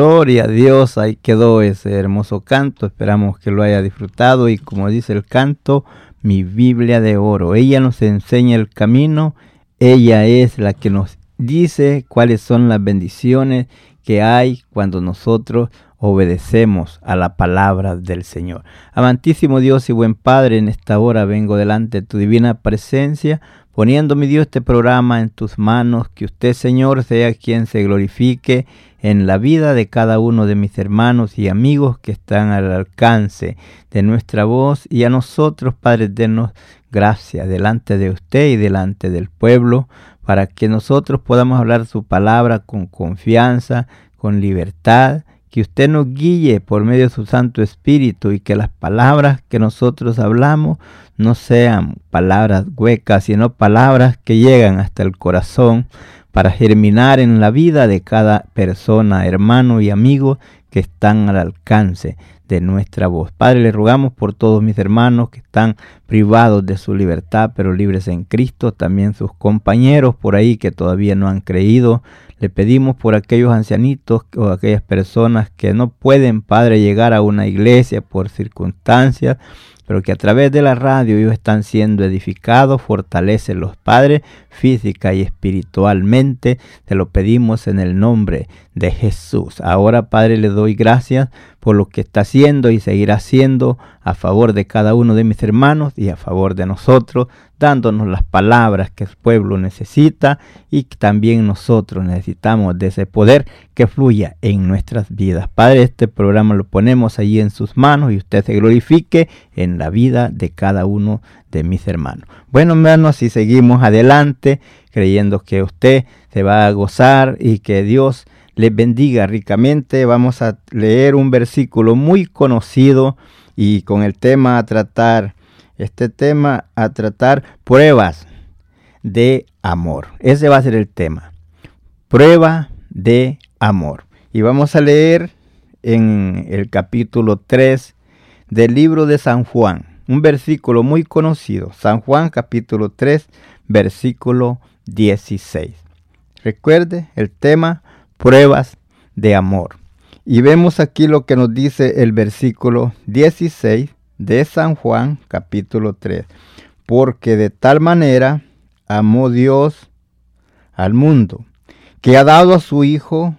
Gloria a Dios, ahí quedó ese hermoso canto, esperamos que lo haya disfrutado y como dice el canto, mi Biblia de oro, ella nos enseña el camino, ella es la que nos dice cuáles son las bendiciones que hay cuando nosotros obedecemos a la palabra del Señor. Amantísimo Dios y buen Padre, en esta hora vengo delante de tu divina presencia, poniendo mi Dios este programa en tus manos, que usted Señor sea quien se glorifique en la vida de cada uno de mis hermanos y amigos que están al alcance de nuestra voz y a nosotros, Padre eterno, gracias delante de usted y delante del pueblo, para que nosotros podamos hablar su palabra con confianza, con libertad, que usted nos guíe por medio de su Santo Espíritu y que las palabras que nosotros hablamos no sean palabras huecas, sino palabras que llegan hasta el corazón para germinar en la vida de cada persona, hermano y amigo que están al alcance de nuestra voz. Padre, le rogamos por todos mis hermanos que están privados de su libertad, pero libres en Cristo, también sus compañeros por ahí que todavía no han creído. Le pedimos por aquellos ancianitos o aquellas personas que no pueden, Padre, llegar a una iglesia por circunstancias, pero que a través de la radio ellos están siendo edificados, fortalece los padres física y espiritualmente. Te lo pedimos en el nombre de Jesús. Ahora, Padre, le doy gracias por lo que está haciendo y seguirá haciendo a favor de cada uno de mis hermanos y a favor de nosotros, dándonos las palabras que el pueblo necesita y que también nosotros necesitamos de ese poder que fluya en nuestras vidas. Padre, este programa lo ponemos allí en sus manos y usted se glorifique en la vida de cada uno de mis hermanos. Bueno, hermanos, si seguimos adelante creyendo que usted se va a gozar y que Dios les bendiga ricamente, vamos a leer un versículo muy conocido y con el tema a tratar, este tema a tratar pruebas de amor. Ese va a ser el tema. Prueba de amor. Y vamos a leer en el capítulo 3 del libro de San Juan, un versículo muy conocido. San Juan capítulo 3, versículo 16. Recuerde el tema pruebas de amor. Y vemos aquí lo que nos dice el versículo 16 de San Juan capítulo 3. Porque de tal manera amó Dios al mundo, que ha dado a su Hijo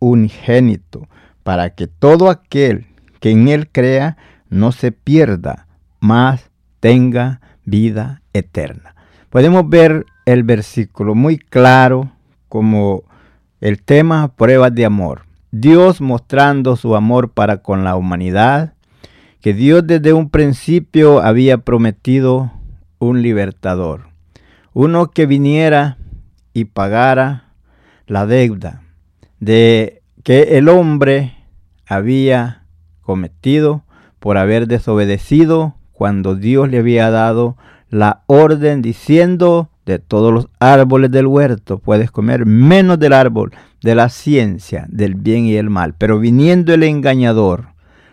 unigénito, para que todo aquel que en él crea no se pierda, mas tenga vida eterna. Podemos ver el versículo muy claro como el tema pruebas de amor. Dios mostrando su amor para con la humanidad, que Dios desde un principio había prometido un libertador, uno que viniera y pagara la deuda de que el hombre había cometido por haber desobedecido cuando Dios le había dado la orden diciendo de todos los árboles del huerto puedes comer menos del árbol de la ciencia del bien y el mal. Pero viniendo el engañador,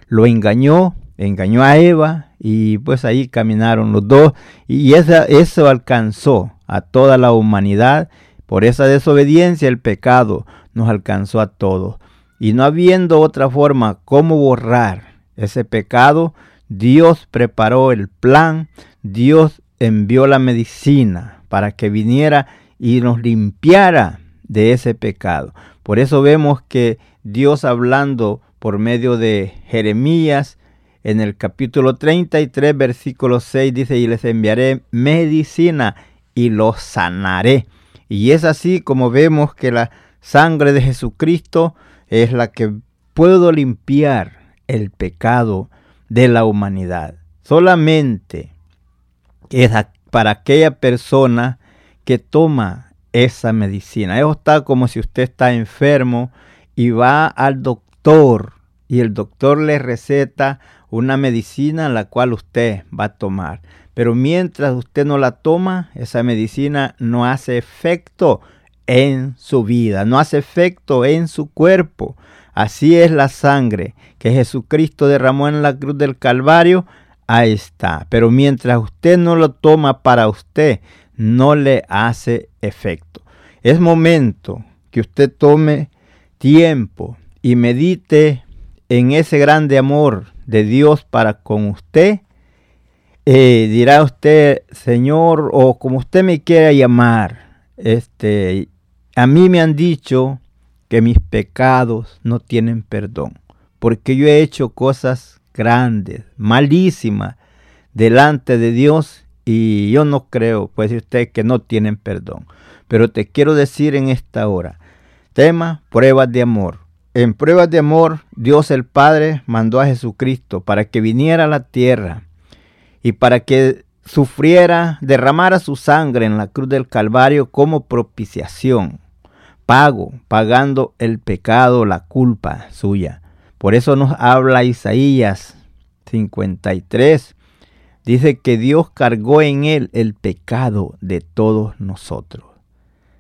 lo engañó, engañó a Eva y pues ahí caminaron los dos y eso alcanzó a toda la humanidad. Por esa desobediencia el pecado nos alcanzó a todos. Y no habiendo otra forma como borrar ese pecado, Dios preparó el plan, Dios envió la medicina para que viniera y nos limpiara de ese pecado. Por eso vemos que Dios hablando por medio de Jeremías en el capítulo 33, versículo 6 dice, y les enviaré medicina y los sanaré. Y es así como vemos que la sangre de Jesucristo es la que puedo limpiar el pecado de la humanidad. Solamente es para aquella persona que toma esa medicina. Eso está como si usted está enfermo y va al doctor y el doctor le receta una medicina la cual usted va a tomar. Pero mientras usted no la toma, esa medicina no hace efecto en su vida, no hace efecto en su cuerpo. Así es la sangre que Jesucristo derramó en la cruz del Calvario, ahí está. Pero mientras usted no lo toma para usted, no le hace efecto. Es momento que usted tome tiempo y medite en ese grande amor de Dios para con usted, eh, dirá usted, Señor, o como usted me quiera llamar, este, a mí me han dicho que mis pecados no tienen perdón, porque yo he hecho cosas grandes, malísimas, delante de Dios y yo no creo, pues usted, que no tienen perdón. Pero te quiero decir en esta hora, tema pruebas de amor. En pruebas de amor, Dios el Padre mandó a Jesucristo para que viniera a la tierra y para que sufriera, derramara su sangre en la cruz del Calvario como propiciación, pago, pagando el pecado, la culpa suya. Por eso nos habla Isaías 53. Dice que Dios cargó en él el pecado de todos nosotros.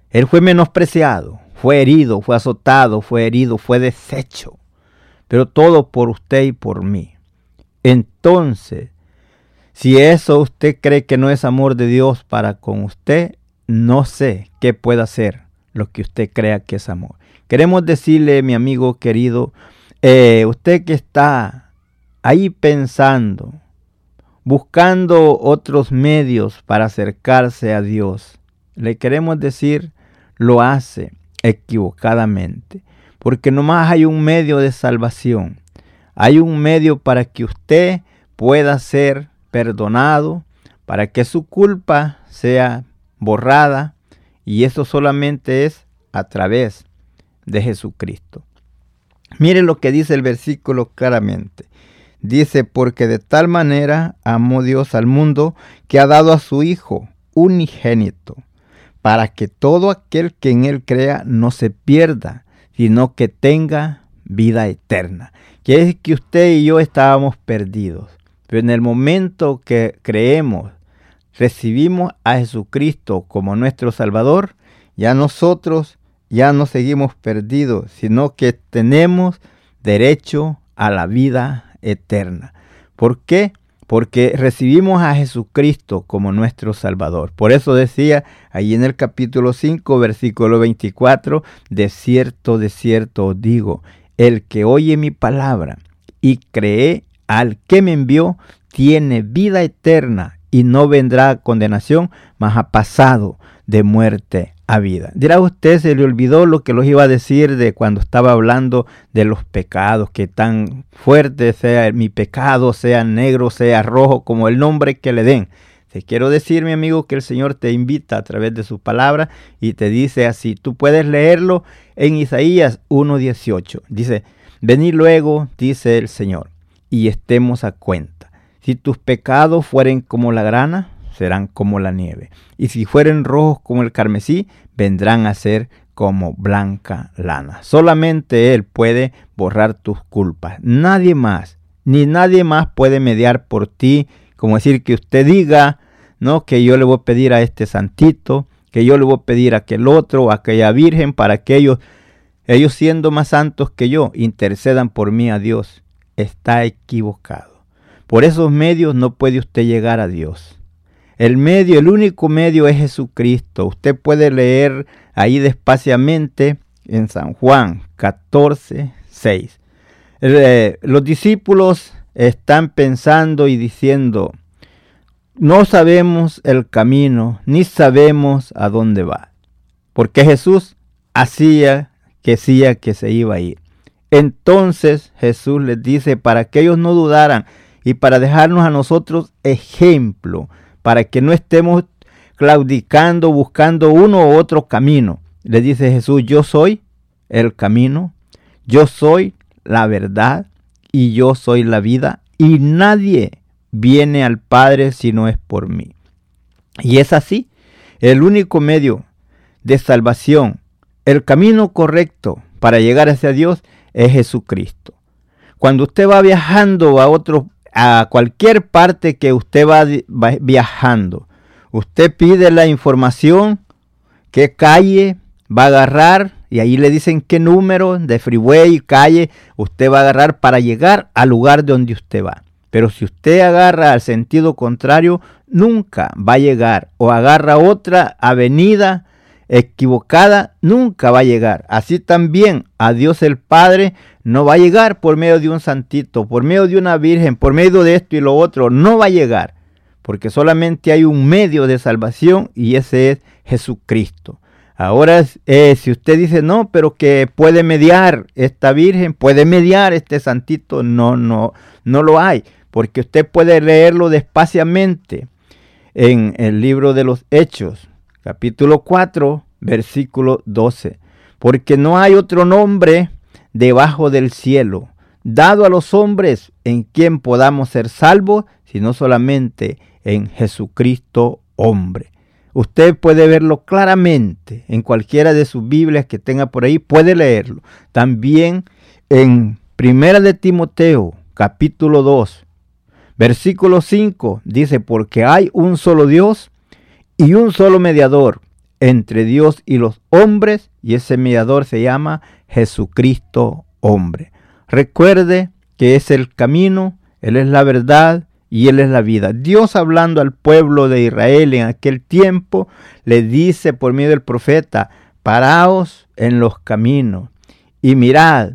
Él fue menospreciado, fue herido, fue azotado, fue herido, fue deshecho. Pero todo por usted y por mí. Entonces, si eso usted cree que no es amor de Dios para con usted, no sé qué puede hacer lo que usted crea que es amor. Queremos decirle, mi amigo querido, eh, usted que está ahí pensando, buscando otros medios para acercarse a Dios, le queremos decir, lo hace equivocadamente. Porque nomás hay un medio de salvación. Hay un medio para que usted pueda ser perdonado, para que su culpa sea borrada. Y eso solamente es a través de Jesucristo. Mire lo que dice el versículo claramente. Dice, porque de tal manera amó Dios al mundo que ha dado a su Hijo unigénito para que todo aquel que en él crea no se pierda, sino que tenga vida eterna. Quiere decir que usted y yo estábamos perdidos, pero en el momento que creemos, recibimos a Jesucristo como nuestro Salvador, ya nosotros ya no seguimos perdidos, sino que tenemos derecho a la vida eterna. ¿Por qué? porque recibimos a Jesucristo como nuestro Salvador. Por eso decía ahí en el capítulo 5, versículo 24, de cierto, de cierto os digo, el que oye mi palabra y cree al que me envió, tiene vida eterna y no vendrá a condenación, mas ha pasado de muerte vida. Dirá usted, se le olvidó lo que los iba a decir de cuando estaba hablando de los pecados, que tan fuerte sea mi pecado, sea negro, sea rojo, como el nombre que le den. Te quiero decir, mi amigo, que el Señor te invita a través de su palabra y te dice así. Tú puedes leerlo en Isaías 1.18. Dice, venid luego, dice el Señor, y estemos a cuenta. Si tus pecados fueren como la grana, serán como la nieve. Y si fueren rojos como el carmesí, vendrán a ser como blanca lana. Solamente Él puede borrar tus culpas. Nadie más, ni nadie más puede mediar por ti, como decir que usted diga, no, que yo le voy a pedir a este santito, que yo le voy a pedir a aquel otro, a aquella virgen, para que ellos, ellos siendo más santos que yo, intercedan por mí a Dios. Está equivocado. Por esos medios no puede usted llegar a Dios. El medio, el único medio es Jesucristo. Usted puede leer ahí despaciamente en San Juan 14, 6. Eh, los discípulos están pensando y diciendo, no sabemos el camino, ni sabemos a dónde va. Porque Jesús hacía que decía que se iba a ir. Entonces Jesús les dice, para que ellos no dudaran y para dejarnos a nosotros ejemplo, para que no estemos claudicando, buscando uno u otro camino. Le dice Jesús, yo soy el camino, yo soy la verdad y yo soy la vida y nadie viene al Padre si no es por mí. Y es así, el único medio de salvación, el camino correcto para llegar hacia Dios es Jesucristo. Cuando usted va viajando a otro, a cualquier parte que usted va, viajando, usted pide la información, qué calle va a agarrar, y ahí le dicen qué número de freeway, calle, usted va a agarrar para llegar al lugar donde usted va. Pero si usted agarra al sentido contrario, nunca va a llegar. O agarra otra avenida equivocada, nunca va a llegar. Así también a Dios el Padre no va a llegar por medio de un santito, por medio de una virgen, por medio de esto y lo otro. No va a llegar. Porque solamente hay un medio de salvación y ese es Jesucristo. Ahora, eh, si usted dice, no, pero que puede mediar esta virgen, puede mediar este santito, no, no, no lo hay porque usted puede leerlo despaciamente en el libro de los Hechos, capítulo 4, versículo 12. Porque no hay otro nombre debajo del cielo dado a los hombres en quien podamos ser salvos, sino solamente en Jesucristo hombre. Usted puede verlo claramente en cualquiera de sus Biblias que tenga por ahí, puede leerlo. También en Primera de Timoteo, capítulo 2, Versículo 5 dice, porque hay un solo Dios y un solo mediador entre Dios y los hombres, y ese mediador se llama Jesucristo hombre. Recuerde que es el camino, Él es la verdad y Él es la vida. Dios hablando al pueblo de Israel en aquel tiempo, le dice por medio del profeta, paraos en los caminos y mirad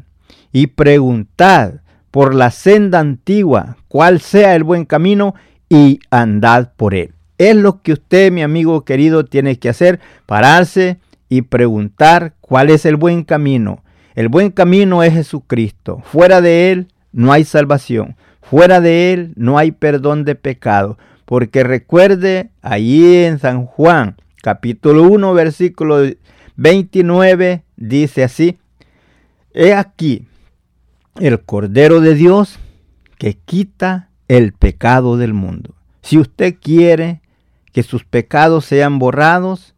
y preguntad por la senda antigua, cuál sea el buen camino y andad por él. Es lo que usted, mi amigo querido, tiene que hacer, pararse y preguntar cuál es el buen camino. El buen camino es Jesucristo. Fuera de él no hay salvación. Fuera de él no hay perdón de pecado. Porque recuerde, allí en San Juan, capítulo 1, versículo 29, dice así, He aquí, el Cordero de Dios que quita el pecado del mundo. Si usted quiere que sus pecados sean borrados,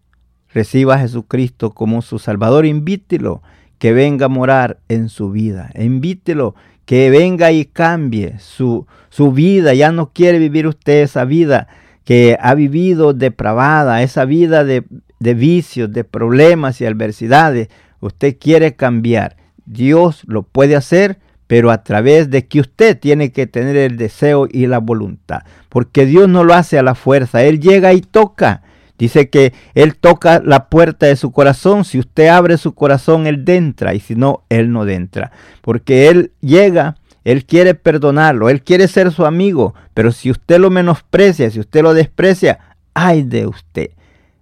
reciba a Jesucristo como su Salvador, invítelo que venga a morar en su vida, invítelo que venga y cambie su, su vida, ya no quiere vivir usted esa vida que ha vivido depravada, esa vida de, de vicios, de problemas y adversidades, usted quiere cambiar. Dios lo puede hacer pero a través de que usted tiene que tener el deseo y la voluntad, porque Dios no lo hace a la fuerza, Él llega y toca. Dice que Él toca la puerta de su corazón, si usted abre su corazón, Él entra, y si no, Él no entra, porque Él llega, Él quiere perdonarlo, Él quiere ser su amigo, pero si usted lo menosprecia, si usted lo desprecia, ay de usted.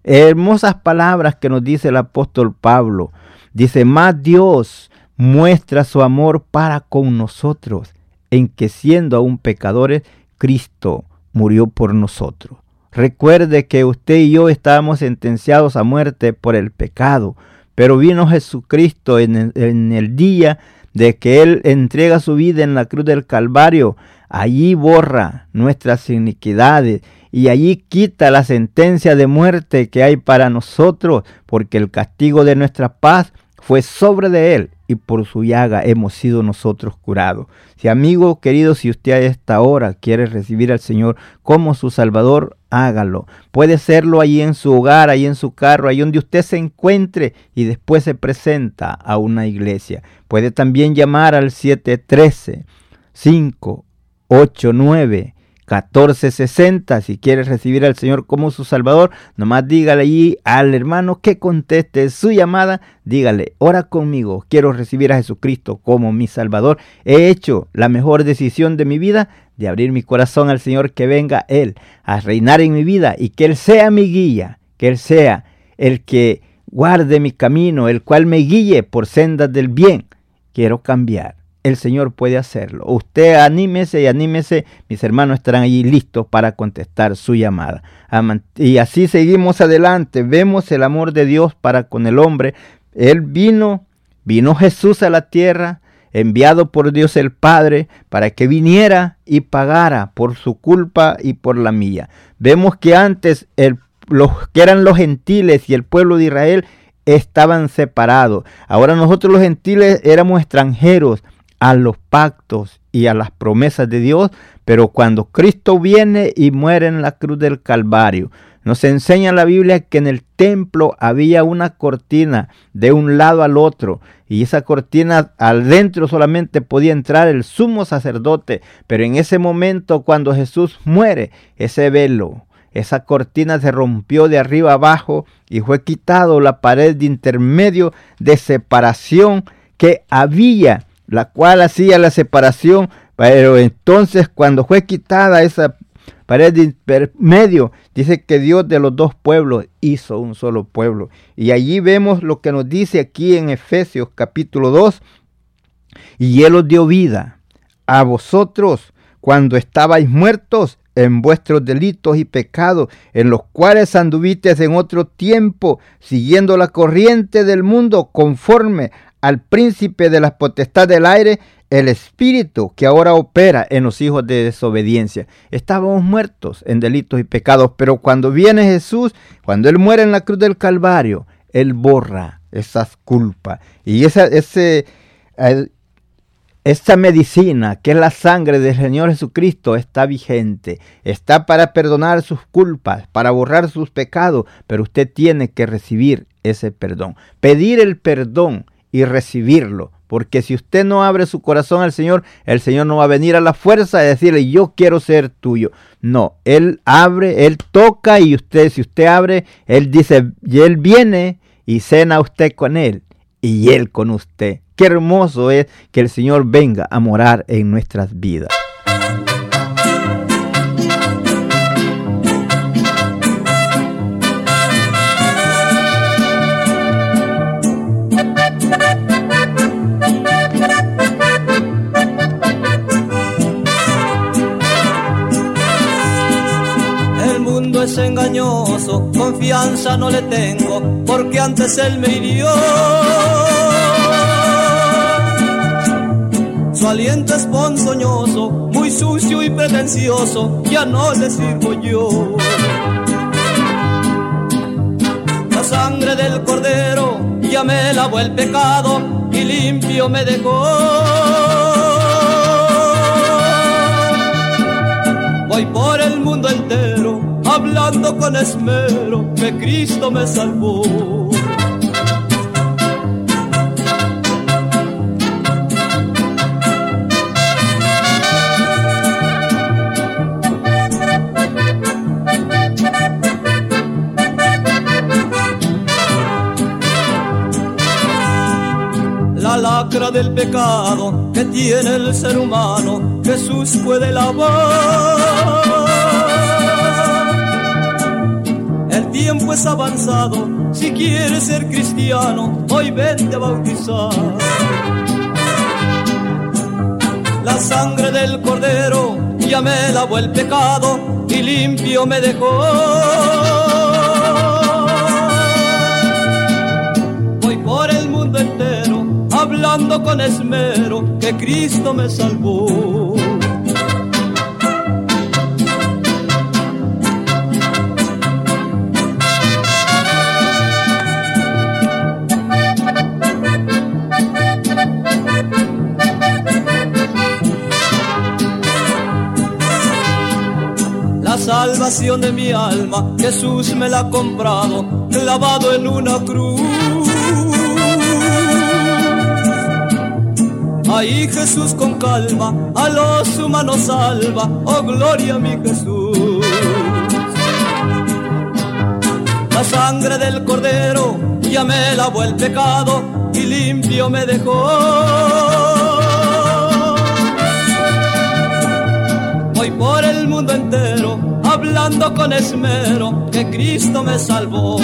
Hermosas palabras que nos dice el apóstol Pablo. Dice, más Dios muestra su amor para con nosotros, en que siendo aún pecadores, Cristo murió por nosotros. Recuerde que usted y yo estábamos sentenciados a muerte por el pecado, pero vino Jesucristo en el, en el día de que Él entrega su vida en la cruz del Calvario. Allí borra nuestras iniquidades y allí quita la sentencia de muerte que hay para nosotros, porque el castigo de nuestra paz fue sobre de Él y por su llaga hemos sido nosotros curados. Si amigo querido, si usted a esta hora quiere recibir al Señor como su Salvador, hágalo. Puede serlo allí en su hogar, ahí en su carro, ahí donde usted se encuentre y después se presenta a una iglesia. Puede también llamar al 713 589 1460. Si quieres recibir al Señor como su Salvador, nomás dígale allí al hermano que conteste su llamada. Dígale, ora conmigo, quiero recibir a Jesucristo como mi Salvador. He hecho la mejor decisión de mi vida de abrir mi corazón al Señor, que venga Él a reinar en mi vida y que Él sea mi guía, que Él sea el que guarde mi camino, el cual me guíe por sendas del bien. Quiero cambiar el Señor puede hacerlo. Usted anímese y anímese, mis hermanos estarán allí listos para contestar su llamada. Y así seguimos adelante, vemos el amor de Dios para con el hombre. Él vino, vino Jesús a la tierra, enviado por Dios el Padre, para que viniera y pagara por su culpa y por la mía. Vemos que antes el, los que eran los gentiles y el pueblo de Israel estaban separados. Ahora nosotros los gentiles éramos extranjeros a los pactos y a las promesas de Dios, pero cuando Cristo viene y muere en la cruz del Calvario, nos enseña la Biblia que en el templo había una cortina de un lado al otro y esa cortina al dentro solamente podía entrar el sumo sacerdote, pero en ese momento cuando Jesús muere, ese velo, esa cortina se rompió de arriba abajo y fue quitado la pared de intermedio de separación que había la cual hacía la separación, pero entonces cuando fue quitada esa pared de medio, dice que Dios de los dos pueblos hizo un solo pueblo. Y allí vemos lo que nos dice aquí en Efesios capítulo 2, y Él os dio vida a vosotros cuando estabais muertos en vuestros delitos y pecados, en los cuales anduvisteis en otro tiempo, siguiendo la corriente del mundo, conforme al príncipe de la potestad del aire, el espíritu que ahora opera en los hijos de desobediencia. Estábamos muertos en delitos y pecados, pero cuando viene Jesús, cuando Él muere en la cruz del Calvario, Él borra esas culpas. Y esa, ese, esta medicina, que es la sangre del Señor Jesucristo, está vigente. Está para perdonar sus culpas, para borrar sus pecados, pero usted tiene que recibir ese perdón. Pedir el perdón y recibirlo. Porque si usted no abre su corazón al Señor, el Señor no va a venir a la fuerza y decirle, yo quiero ser tuyo. No, Él abre, Él toca y usted, si usted abre, Él dice, y Él viene y cena usted con Él y Él con usted. Qué hermoso es que el Señor venga a morar en nuestras vidas. Engañoso, confianza no le tengo, porque antes él me hirió. Su aliento es ponzoñoso, muy sucio y pretencioso, ya no le sirvo yo. La sangre del cordero ya me lavó el pecado y limpio me dejó. Voy por el mundo entero hablando con esmero que Cristo me salvó. Del pecado que tiene el ser humano, Jesús puede lavar avanzado, si quieres ser cristiano, hoy vente a bautizar. La sangre del cordero ya me lavó el pecado y limpio me dejó. Voy por el mundo entero hablando con esmero que Cristo me salvó. Salvación de mi alma, Jesús me la ha comprado, clavado en una cruz. Ahí Jesús con calma a los humanos salva, oh gloria a mi Jesús. La sangre del cordero ya me lavó el pecado y limpio me dejó. Voy por el mundo entero hablando con esmero que Cristo me salvó.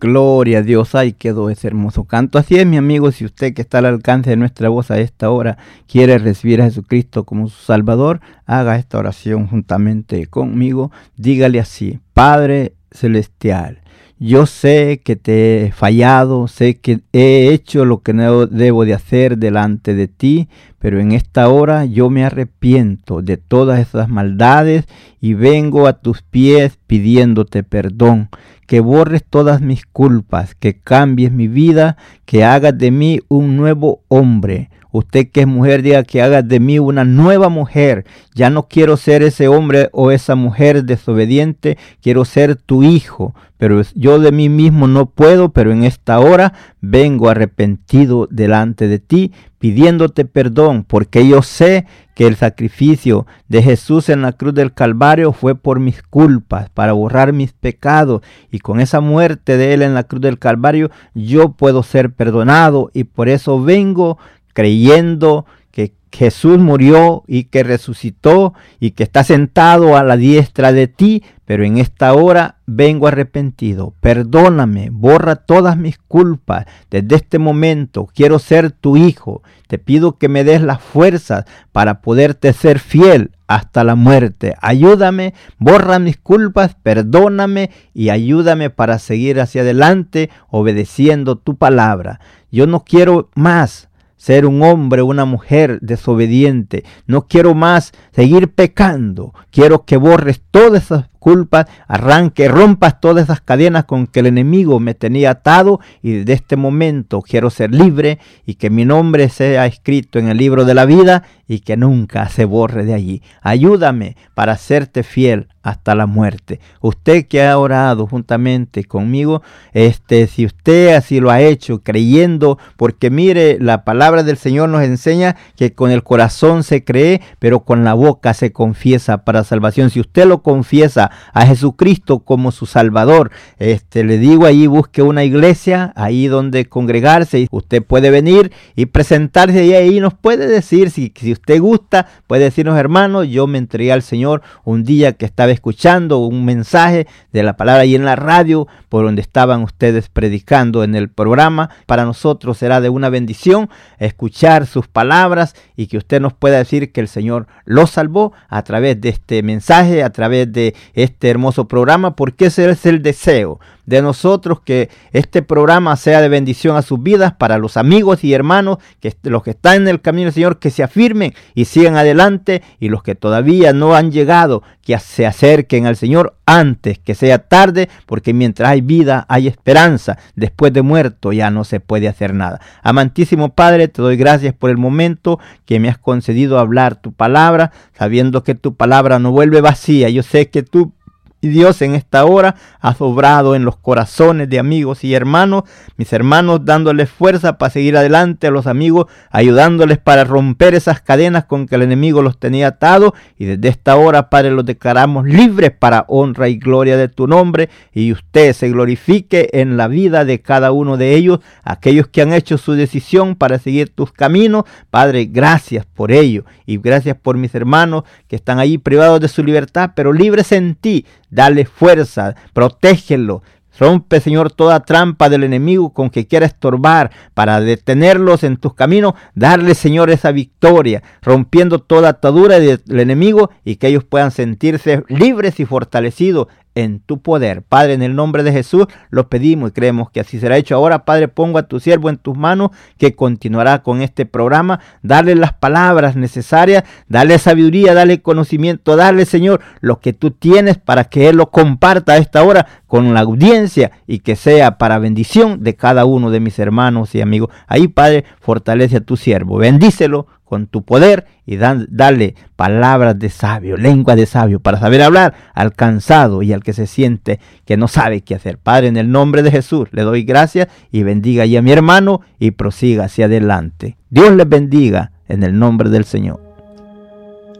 Gloria a Dios, ahí quedó ese hermoso canto. Así es, mi amigo, si usted que está al alcance de nuestra voz a esta hora quiere recibir a Jesucristo como su Salvador, haga esta oración juntamente conmigo. Dígale así, Padre Celestial, yo sé que te he fallado, sé que he hecho lo que no debo de hacer delante de ti, pero en esta hora yo me arrepiento de todas esas maldades y vengo a tus pies pidiéndote perdón, que borres todas mis culpas, que cambies mi vida, que hagas de mí un nuevo hombre, Usted que es mujer, diga que haga de mí una nueva mujer. Ya no quiero ser ese hombre o esa mujer desobediente, quiero ser tu hijo. Pero yo de mí mismo no puedo, pero en esta hora vengo arrepentido delante de ti, pidiéndote perdón, porque yo sé que el sacrificio de Jesús en la cruz del Calvario fue por mis culpas, para borrar mis pecados, y con esa muerte de Él en la cruz del Calvario yo puedo ser perdonado, y por eso vengo creyendo que Jesús murió y que resucitó y que está sentado a la diestra de ti, pero en esta hora vengo arrepentido. Perdóname, borra todas mis culpas. Desde este momento quiero ser tu hijo. Te pido que me des las fuerzas para poderte ser fiel hasta la muerte. Ayúdame, borra mis culpas, perdóname y ayúdame para seguir hacia adelante obedeciendo tu palabra. Yo no quiero más ser un hombre, una mujer desobediente. No quiero más seguir pecando. Quiero que borres todas esas culpas, arranque, rompas todas esas cadenas con que el enemigo me tenía atado y desde este momento quiero ser libre y que mi nombre sea escrito en el libro de la vida y que nunca se borre de allí. Ayúdame para serte fiel hasta la muerte. Usted que ha orado juntamente conmigo, este, si usted así lo ha hecho, creyendo, porque mire, la palabra del Señor nos enseña que con el corazón se cree, pero con la boca se confiesa para salvación. Si usted lo confiesa a Jesucristo como su Salvador, este, le digo ahí busque una iglesia, ahí donde congregarse, usted puede venir y presentarse y ahí nos puede decir, si, si usted gusta, puede decirnos hermanos, yo me entregué al Señor un día que estaba escuchando un mensaje de la palabra ahí en la radio, por donde estaban ustedes predicando en el programa. Para nosotros será de una bendición escuchar sus palabras y que usted nos pueda decir que el Señor lo salvó a través de este mensaje, a través de este hermoso programa, porque ese es el deseo de nosotros que este programa sea de bendición a sus vidas para los amigos y hermanos, que los que están en el camino del Señor, que se afirmen y sigan adelante y los que todavía no han llegado, que se acerquen al Señor antes que sea tarde, porque mientras hay vida hay esperanza. Después de muerto ya no se puede hacer nada. Amantísimo Padre, te doy gracias por el momento que me has concedido hablar tu palabra, sabiendo que tu palabra no vuelve vacía. Yo sé que tú Y Dios en esta hora ha sobrado en los corazones de amigos y hermanos, mis hermanos dándoles fuerza para seguir adelante a los amigos, ayudándoles para romper esas cadenas con que el enemigo los tenía atados. Y desde esta hora, Padre, los declaramos libres para honra y gloria de tu nombre. Y usted se glorifique en la vida de cada uno de ellos, aquellos que han hecho su decisión para seguir tus caminos. Padre, gracias por ello. Y gracias por mis hermanos que están ahí privados de su libertad, pero libres en ti dale fuerza, protégelo. Rompe, Señor, toda trampa del enemigo con que quiera estorbar para detenerlos en tus caminos. Darle, Señor, esa victoria, rompiendo toda atadura del enemigo y que ellos puedan sentirse libres y fortalecidos en tu poder. Padre, en el nombre de Jesús lo pedimos y creemos que así será hecho. Ahora, Padre, pongo a tu siervo en tus manos que continuará con este programa. Dale las palabras necesarias, dale sabiduría, dale conocimiento, dale, Señor, lo que tú tienes para que Él lo comparta a esta hora con la audiencia y que sea para bendición de cada uno de mis hermanos y amigos. Ahí, Padre, fortalece a tu siervo. Bendícelo con tu poder y dale palabras de sabio, lengua de sabio, para saber hablar al cansado y al que se siente que no sabe qué hacer. Padre, en el nombre de Jesús le doy gracias y bendiga ya a mi hermano y prosiga hacia adelante. Dios les bendiga en el nombre del Señor.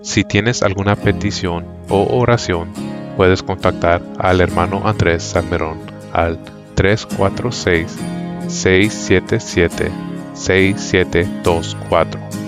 Si tienes alguna petición o oración, puedes contactar al hermano Andrés Salmerón al 346 677 6724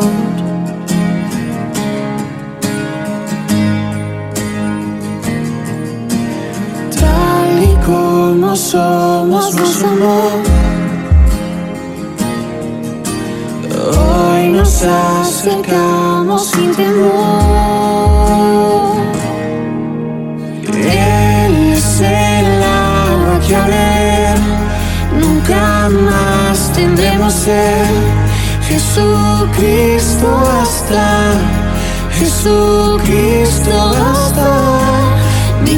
Somos más amor. Hoy nos acercamos sin temor. Él es el agua que a ver nunca más tendremos ser. Jesucristo hasta, Jesucristo hasta mi